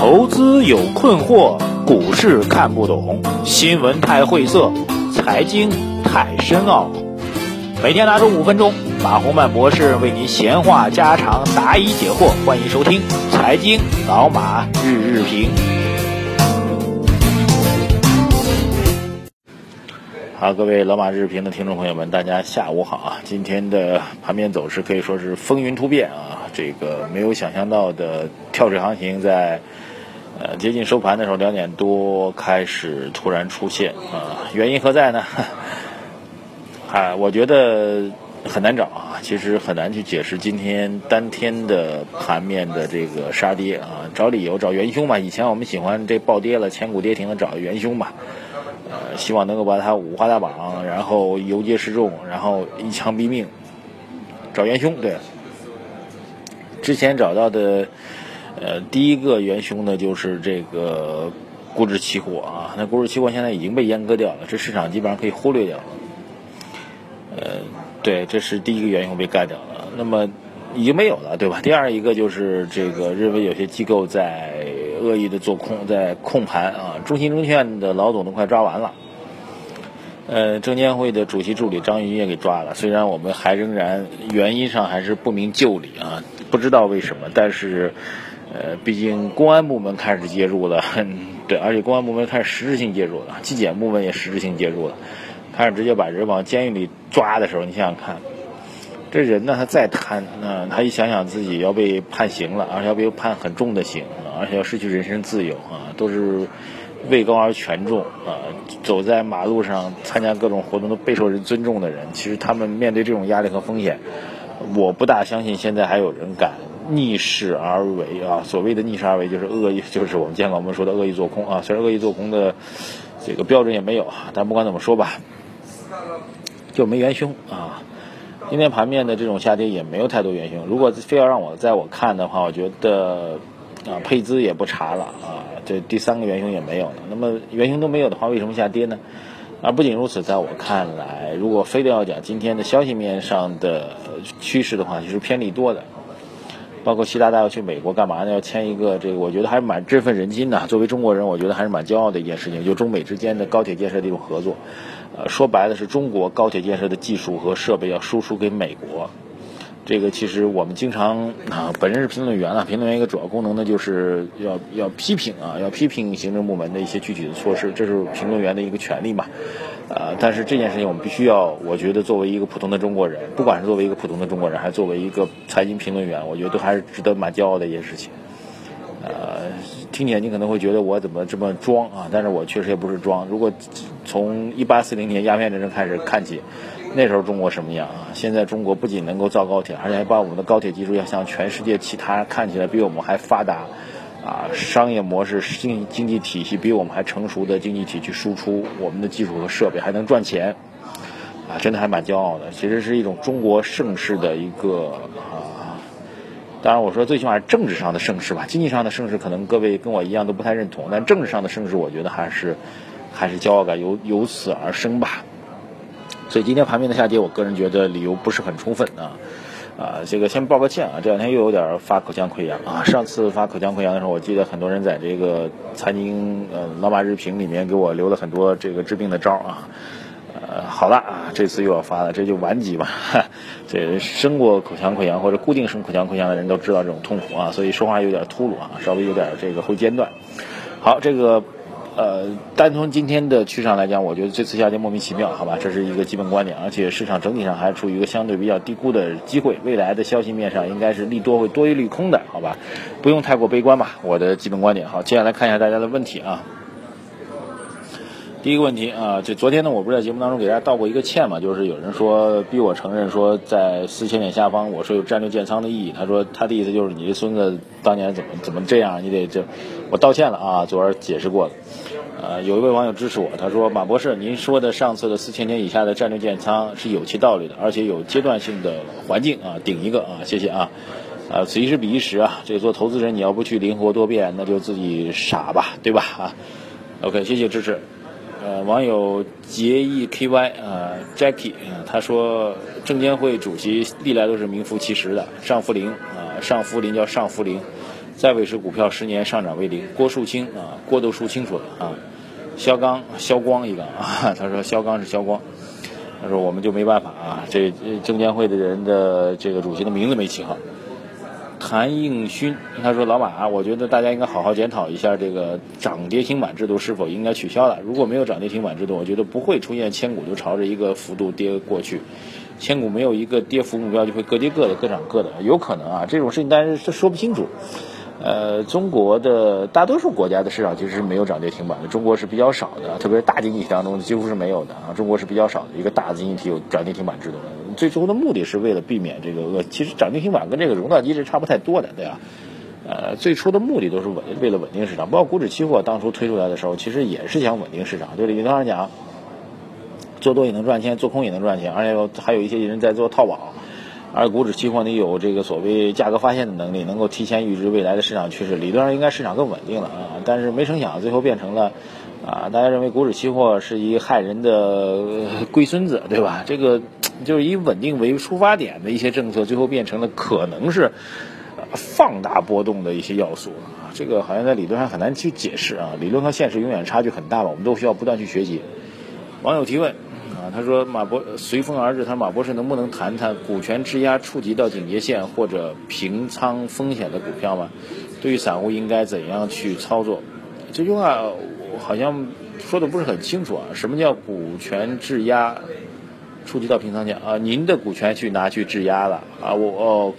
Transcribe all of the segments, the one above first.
投资有困惑，股市看不懂，新闻太晦涩，财经太深奥。每天拿出五分钟，马洪曼博士为您闲话家常，答疑解惑。欢迎收听《财经老马日日评》。好，各位老马日评的听众朋友们，大家下午好啊！今天的盘面走势可以说是风云突变啊，这个没有想象到的跳水行情在呃接近收盘的时候两点多开始突然出现啊，原因何在呢？啊，我觉得很难找啊，其实很难去解释今天当天的盘面的这个杀跌啊，找理由找元凶嘛。以前我们喜欢这暴跌了，千股跌停了，找元凶嘛。呃，希望能够把它五花大绑，然后游街示众，然后一枪毙命，找元凶。对，之前找到的，呃，第一个元凶呢，就是这个股指期货啊。那股指期货现在已经被阉割掉了，这市场基本上可以忽略掉了。呃，对，这是第一个元凶被干掉了。那么已经没有了，对吧？第二一个就是这个认为有些机构在。恶意的做空，在控盘啊！中信证券的老总都快抓完了，呃，证监会的主席助理张云也给抓了。虽然我们还仍然原因上还是不明就里啊，不知道为什么，但是，呃，毕竟公安部门开始介入了，对，而且公安部门开始实质性介入了，纪检部门也实质性介入了，开始直接把人往监狱里抓的时候，你想想看，这人呢，他再贪，那他一想想自己要被判刑了，而且要被判很重的刑。而且要失去人身自由啊，都是位高而权重啊，走在马路上参加各种活动都备受人尊重的人，其实他们面对这种压力和风险，我不大相信现在还有人敢逆势而为啊。所谓的逆势而为，就是恶意，就是我们见过我们说的恶意做空啊。虽然恶意做空的这个标准也没有，但不管怎么说吧，就没元凶啊。今天盘面的这种下跌也没有太多元凶。如果非要让我在我看的话，我觉得。啊，配资也不查了啊，这第三个元凶也没有了。那么元凶都没有的话，为什么下跌呢？而不仅如此，在我看来，如果非得要讲今天的消息面上的趋势的话，其实偏利多的。包括习大大要去美国干嘛呢？要签一个这个，我觉得还是蛮振奋人心的。作为中国人，我觉得还是蛮骄傲的一件事情，就中美之间的高铁建设的一种合作。呃，说白了是中国高铁建设的技术和设备要输出给美国。这个其实我们经常啊，本人是评论员了。评论员一个主要功能呢，就是要要批评啊，要批评行政部门的一些具体的措施，这是评论员的一个权利嘛。呃，但是这件事情我们必须要，我觉得作为一个普通的中国人，不管是作为一个普通的中国人，还是作为一个财经评论员，我觉得都还是值得蛮骄傲的一件事情。呃，听起来你可能会觉得我怎么这么装啊？但是我确实也不是装。如果从一八四零年鸦片战争开始看起。那时候中国什么样啊？现在中国不仅能够造高铁，而且还把我们的高铁技术要向全世界其他看起来比我们还发达，啊，商业模式、经经济体系比我们还成熟的经济体去输出我们的技术和设备，还能赚钱，啊，真的还蛮骄傲的。其实是一种中国盛世的一个啊，当然我说最起码是政治上的盛世吧，经济上的盛世可能各位跟我一样都不太认同，但政治上的盛世，我觉得还是还是骄傲感由由此而生吧。所以今天盘面的下跌，我个人觉得理由不是很充分啊，啊，这个先报个歉啊，这两天又有点发口腔溃疡啊。上次发口腔溃疡的时候，我记得很多人在这个财经呃老马日评里面给我留了很多这个治病的招啊，呃，好了啊，这次又要发了，这就顽疾吧。这生过口腔溃疡或者固定生口腔溃疡的人都知道这种痛苦啊，所以说话有点秃噜啊，稍微有点这个会间断。好，这个。呃，单从今天的趋势上来讲，我觉得这次下跌莫名其妙，好吧，这是一个基本观点，而且市场整体上还处于一个相对比较低估的机会，未来的消息面上应该是利多会多于利空的，好吧，不用太过悲观吧，我的基本观点。好，接下来看一下大家的问题啊。第一个问题啊，就昨天呢，我不是在节目当中给大家道过一个歉嘛，就是有人说逼我承认说在四千点下方我说有战略建仓的意义，他说他的意思就是你这孙子当年怎么怎么这样，你得这，我道歉了啊，昨儿解释过了。呃，有一位网友支持我，他说马博士，您说的上次的四千点以下的战略建仓是有其道理的，而且有阶段性的环境啊，顶一个啊，谢谢啊，啊，此一时彼一时啊，这做投资人你要不去灵活多变，那就自己傻吧，对吧啊？OK，谢谢支持。呃，网友杰 E K Y 啊，Jackie 啊，他说证监会主席历来都是名副其实的上福林啊，上福林叫上福林，再维持股票十年上涨为零。郭树清啊，郭都说清楚了啊。肖刚，肖光一个啊，他说肖刚是肖光，他说我们就没办法啊，这证监会的人的这个主席的名字没起好。谭应勋他说：“老马，我觉得大家应该好好检讨一下这个涨跌停板制度是否应该取消了。如果没有涨跌停板制度，我觉得不会出现千股就朝着一个幅度跌过去。千股没有一个跌幅目标，就会各跌各的，各涨各的。有可能啊，这种事情但是说不清楚。呃，中国的大多数国家的市场其实是没有涨跌停板的，中国是比较少的，特别是大经济体当中几乎是没有的啊。中国是比较少的一个大经济体有涨跌停板制度。”最终的目的是为了避免这个恶，其实涨跌停板跟这个熔断机制差不太多的，对吧？呃，最初的目的都是稳，为了稳定市场。包括股指期货当初推出来的时候，其实也是想稳定市场。对理论上讲，做多也能赚钱，做空也能赚钱，而且还有一些人在做套保。而股指期货呢，有这个所谓价格发现的能力，能够提前预知未来的市场趋势。理论上应该市场更稳定了啊，但是没成想最后变成了啊，大家认为股指期货是一害人的龟孙子，对吧？这个。就是以稳定为出发点的一些政策，最后变成了可能是放大波动的一些要素啊。这个好像在理论上很难去解释啊，理论和现实永远差距很大吧。我们都需要不断去学习。网友提问啊，他说马博随风而至，他说马博士能不能谈谈股权质押触及到警戒线或者平仓风险的股票吗？对于散户应该怎样去操作？这句话我好像说的不是很清楚啊。什么叫股权质押？触及到平仓线啊，您的股权去拿去质押了啊，我哦，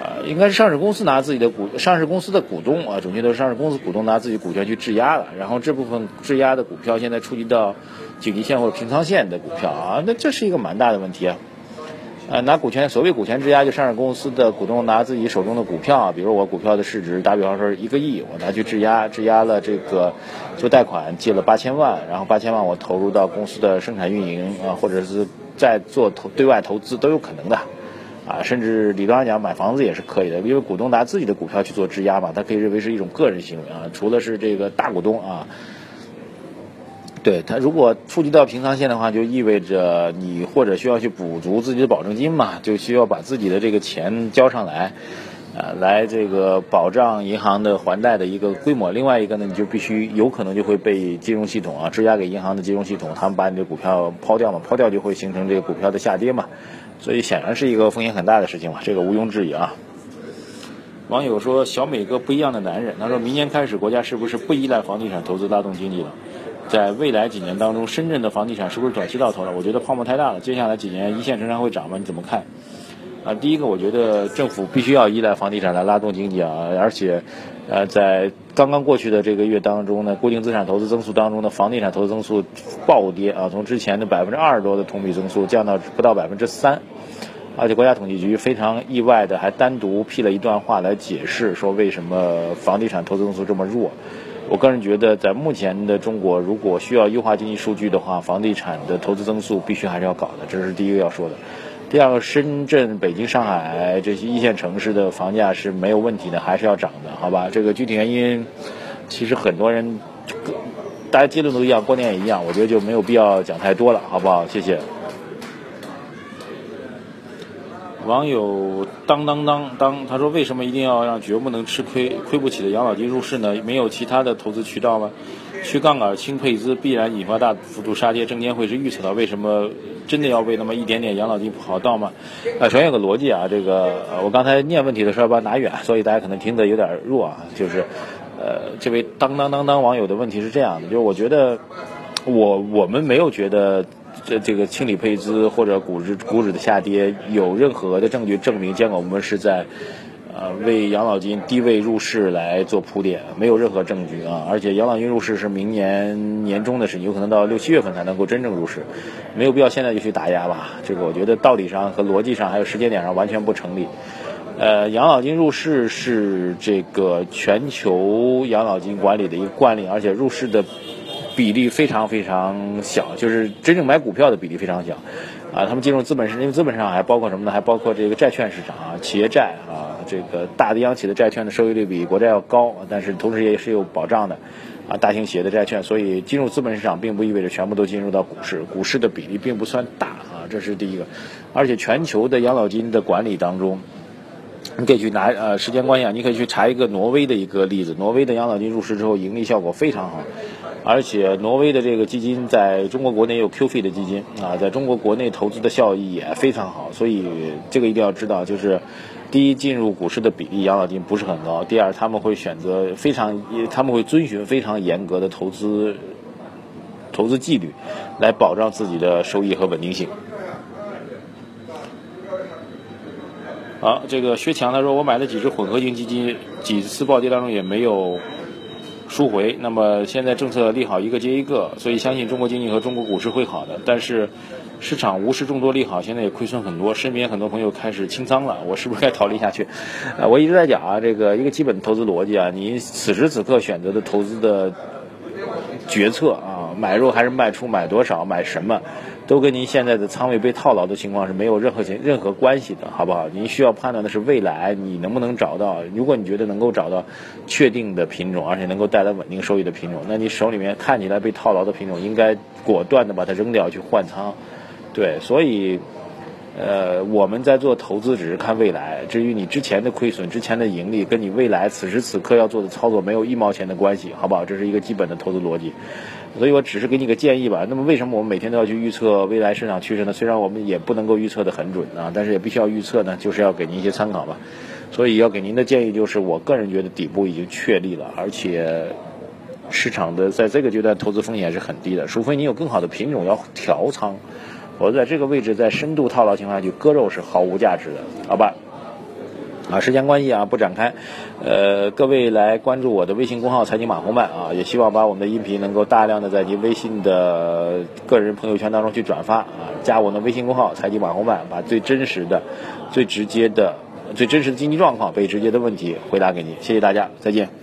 啊，应该是上市公司拿自己的股，上市公司的股东啊，准确的上市公司股东拿自己股权去质押了，然后这部分质押的股票现在触及到紧急线或者平仓线的股票啊，那这是一个蛮大的问题啊。呃，拿股权，所谓股权质押，就上市公司的股东拿自己手中的股票，比如我股票的市值，打比方说一个亿，我拿去质押，质押了这个做贷款借了八千万，然后八千万我投入到公司的生产运营啊，或者是在做投对外投资都有可能的，啊，甚至理论上讲买房子也是可以的，因为股东拿自己的股票去做质押嘛，他可以认为是一种个人行为啊，除了是这个大股东啊。对他，如果触及到平仓线的话，就意味着你或者需要去补足自己的保证金嘛，就需要把自己的这个钱交上来，啊，来这个保障银行的还贷的一个规模。另外一个呢，你就必须有可能就会被金融系统啊质押给银行的金融系统，他们把你的股票抛掉嘛，抛掉就会形成这个股票的下跌嘛，所以显然是一个风险很大的事情嘛，这个毋庸置疑啊。网友说小美哥不一样的男人，他说明年开始国家是不是不依赖房地产投资拉动经济了？在未来几年当中，深圳的房地产是不是短期到头了？我觉得泡沫太大了。接下来几年一线城商会涨吗？你怎么看？啊，第一个，我觉得政府必须要依赖房地产来拉动经济啊，而且，呃，在刚刚过去的这个月当中呢，固定资产投资增速当中的房地产投资增速暴跌啊，从之前的百分之二十多的同比增速降到不到百分之三，而且国家统计局非常意外的还单独辟了一段话来解释说为什么房地产投资增速这么弱。我个人觉得，在目前的中国，如果需要优化经济数据的话，房地产的投资增速必须还是要搞的，这是第一个要说的。第二个，深圳、北京、上海这些一线城市的房价是没有问题的，还是要涨的，好吧？这个具体原因，其实很多人，大家结论都一样，观点也一样，我觉得就没有必要讲太多了，好不好？谢谢。网友当当当当，他说：“为什么一定要让绝不能吃亏、亏不起的养老金入市呢？没有其他的投资渠道吗？去杠杆、轻配资必然引发大幅度杀跌。证监会是预测到，为什么真的要为那么一点点养老金不好道吗？”啊，首先有个逻辑啊，这个我刚才念问题的时候把它拿远，所以大家可能听得有点弱啊。就是，呃，这位当当当当网友的问题是这样的，就是我觉得，我我们没有觉得。这这个清理配资或者股指股指的下跌，有任何的证据证明监管部门是在，呃，为养老金低位入市来做铺垫？没有任何证据啊！而且养老金入市是明年年中的事情，有可能到六七月份才能够真正入市，没有必要现在就去打压吧？这个我觉得道理上和逻辑上还有时间点上完全不成立。呃，养老金入市是这个全球养老金管理的一个惯例，而且入市的。比例非常非常小，就是真正买股票的比例非常小，啊，他们进入资本市场，因为资本市场还包括什么呢？还包括这个债券市场啊，企业债啊，这个大的央企的债券的收益率比国债要高，但是同时也是有保障的，啊，大型企业的债券，所以进入资本市场并不意味着全部都进入到股市，股市的比例并不算大啊，这是第一个，而且全球的养老金的管理当中。你可以去拿呃，时间关系啊，你可以去查一个挪威的一个例子。挪威的养老金入市之后，盈利效果非常好，而且挪威的这个基金在中国国内也有 QF 的基金啊，在中国国内投资的效益也非常好。所以这个一定要知道，就是第一，进入股市的比例养老金不是很高；第二，他们会选择非常，他们会遵循非常严格的投资投资纪律，来保障自己的收益和稳定性。好，这个薛强他说，我买了几只混合型基金，几次暴跌当中也没有赎回。那么现在政策利好一个接一个，所以相信中国经济和中国股市会好的。但是市场无视众多利好，现在也亏损很多，身边很多朋友开始清仓了，我是不是该逃离下去？呃，我一直在讲啊，这个一个基本的投资逻辑啊，你此时此刻选择的投资的决策啊，买入还是卖出，买多少，买什么？都跟您现在的仓位被套牢的情况是没有任何任何关系的，好不好？您需要判断的是未来你能不能找到。如果你觉得能够找到确定的品种，而且能够带来稳定收益的品种，那你手里面看起来被套牢的品种，应该果断的把它扔掉去换仓。对，所以，呃，我们在做投资只是看未来，至于你之前的亏损、之前的盈利，跟你未来此时此刻要做的操作没有一毛钱的关系，好不好？这是一个基本的投资逻辑。所以我只是给你个建议吧。那么为什么我们每天都要去预测未来市场趋势呢？虽然我们也不能够预测的很准啊，但是也必须要预测呢，就是要给您一些参考吧。所以要给您的建议就是，我个人觉得底部已经确立了，而且市场的在这个阶段投资风险是很低的，除非你有更好的品种要调仓，我在这个位置在深度套牢情况下去割肉是毫无价值的，好吧？啊，时间关系啊，不展开。呃，各位来关注我的微信公号“财经马红漫”啊，也希望把我们的音频能够大量的在您微信的个人朋友圈当中去转发啊，加我的微信公号“财经马红漫”，把最真实的、最直接的、最真实的经济状况、被直接的问题回答给您。谢谢大家，再见。